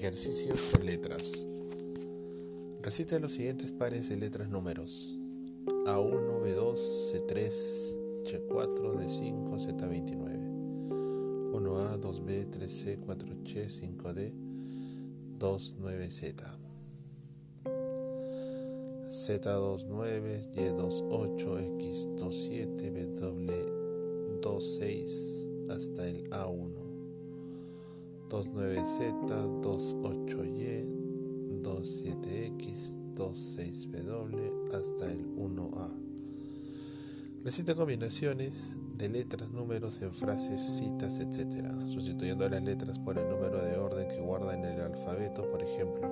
Ejercicios con letras. Recita los siguientes pares de letras números. A1, B2, C3, C4, D5, Z29. 1A, 2B, 3C, 4C, 5D, 29Z. Z29, Y28, X27, W26 hasta el A1. 29Z, 28Y, 27X, 26W hasta el 1A. Recita combinaciones de letras, números en frases, citas, etc. Sustituyendo las letras por el número de orden que guarda en el alfabeto, por ejemplo,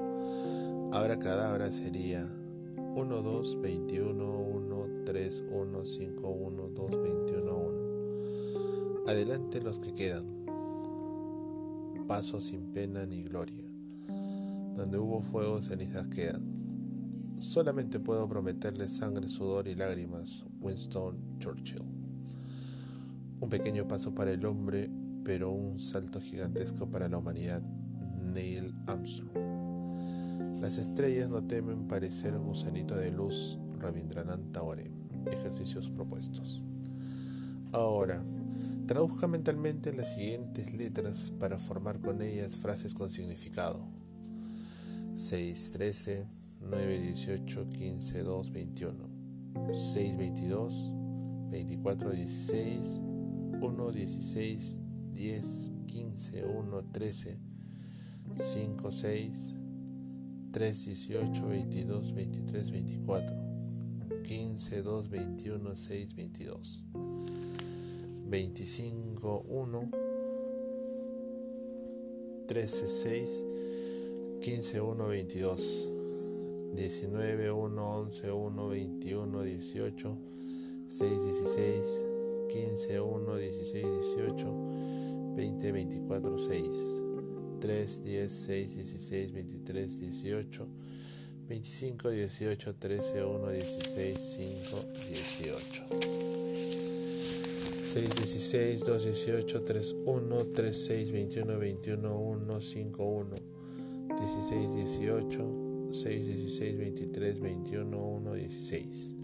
cadabra sería 1, 2, 21, 1, 3, 1, 5, 1, 2, 21, 1. Adelante los que quedan paso sin pena ni gloria. Donde hubo fuego, cenizas quedan. Solamente puedo prometerle sangre, sudor y lágrimas. Winston Churchill. Un pequeño paso para el hombre, pero un salto gigantesco para la humanidad. Neil Armstrong. Las estrellas no temen parecer un gusanito de luz. Rabindranath Tagore. Ejercicios propuestos. Ahora, Traduzca mentalmente las siguientes letras para formar con ellas frases con significado. 6, 13, 9, 18, 15, 2, 21. 6, 22, 24, 16, 1, 16, 10, 15, 1, 13, 5, 6, 3, 18, 22, 23, 24. 15, 2, 21, 6, 22. 25, 1, 13, 6, 15, 1, 22, 19, 1, 11, 1, 21, 18, 6, 16, 15, 1, 16, 18, 20, 24, 6, 3, 10, 6, 16, 23, 18, 25, 18, 13, 1, 16, 5, 18. 6, 16, 2, 18, 3, 1, 3, 6, 21, 21, 1, 5, 1, 16, 18, 6, 16, 23, 21, 1, 16,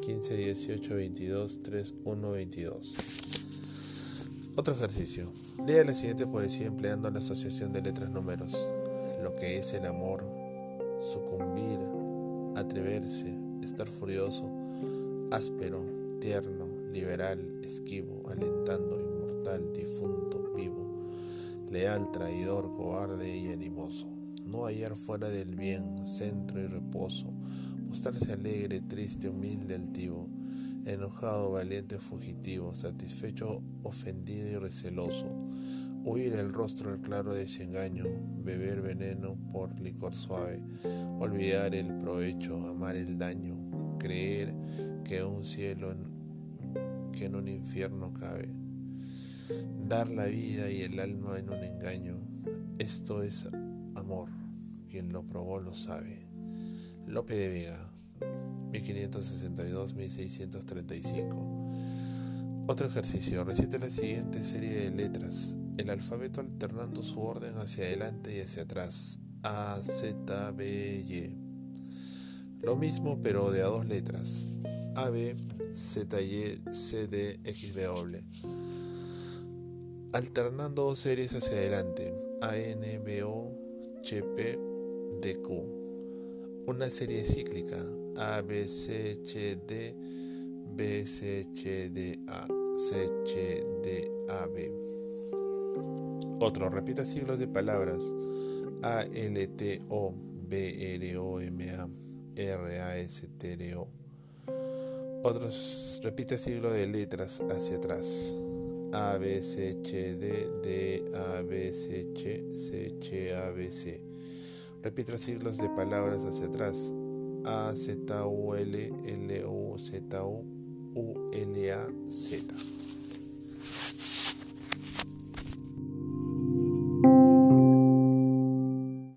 15, 18, 22, 3, 1, 22. Otro ejercicio. Lea la siguiente poesía empleando la asociación de letras números. Lo que es el amor, sucumbir, atreverse, estar furioso, áspero, tierno, liberal, esquivo, alentando, inmortal, difunto, vivo, leal, traidor, cobarde y animoso. No hallar fuera del bien, centro y reposo, mostrarse alegre, triste, humilde, altivo, enojado, valiente, fugitivo, satisfecho, ofendido y receloso, huir el rostro al claro desengaño, beber veneno por licor suave, olvidar el provecho, amar el daño, creer que un cielo en un infierno cabe. Dar la vida y el alma en un engaño, esto es amor, quien lo probó lo sabe. Lope de Vega, 1562-1635. Otro ejercicio, recite la siguiente serie de letras, el alfabeto alternando su orden hacia adelante y hacia atrás. A, Z, B, Y. Lo mismo pero de a dos letras. A, B, ZY, CD, XW. Alternando dos series hacia adelante, ANBO, HP, DQ. Una serie cíclica, ABCHD, BCHDA, CHDAB. Otro, repita siglos de palabras, ALTO, BROMA, RASTRO. Otros repite siglo de letras hacia atrás. A, B, C, H, D, D, A, B, C, H, C, H, A, B, C. Repite siglos de palabras hacia atrás. A, Z, U, L, L, U, Z, U, U, L, A, Z.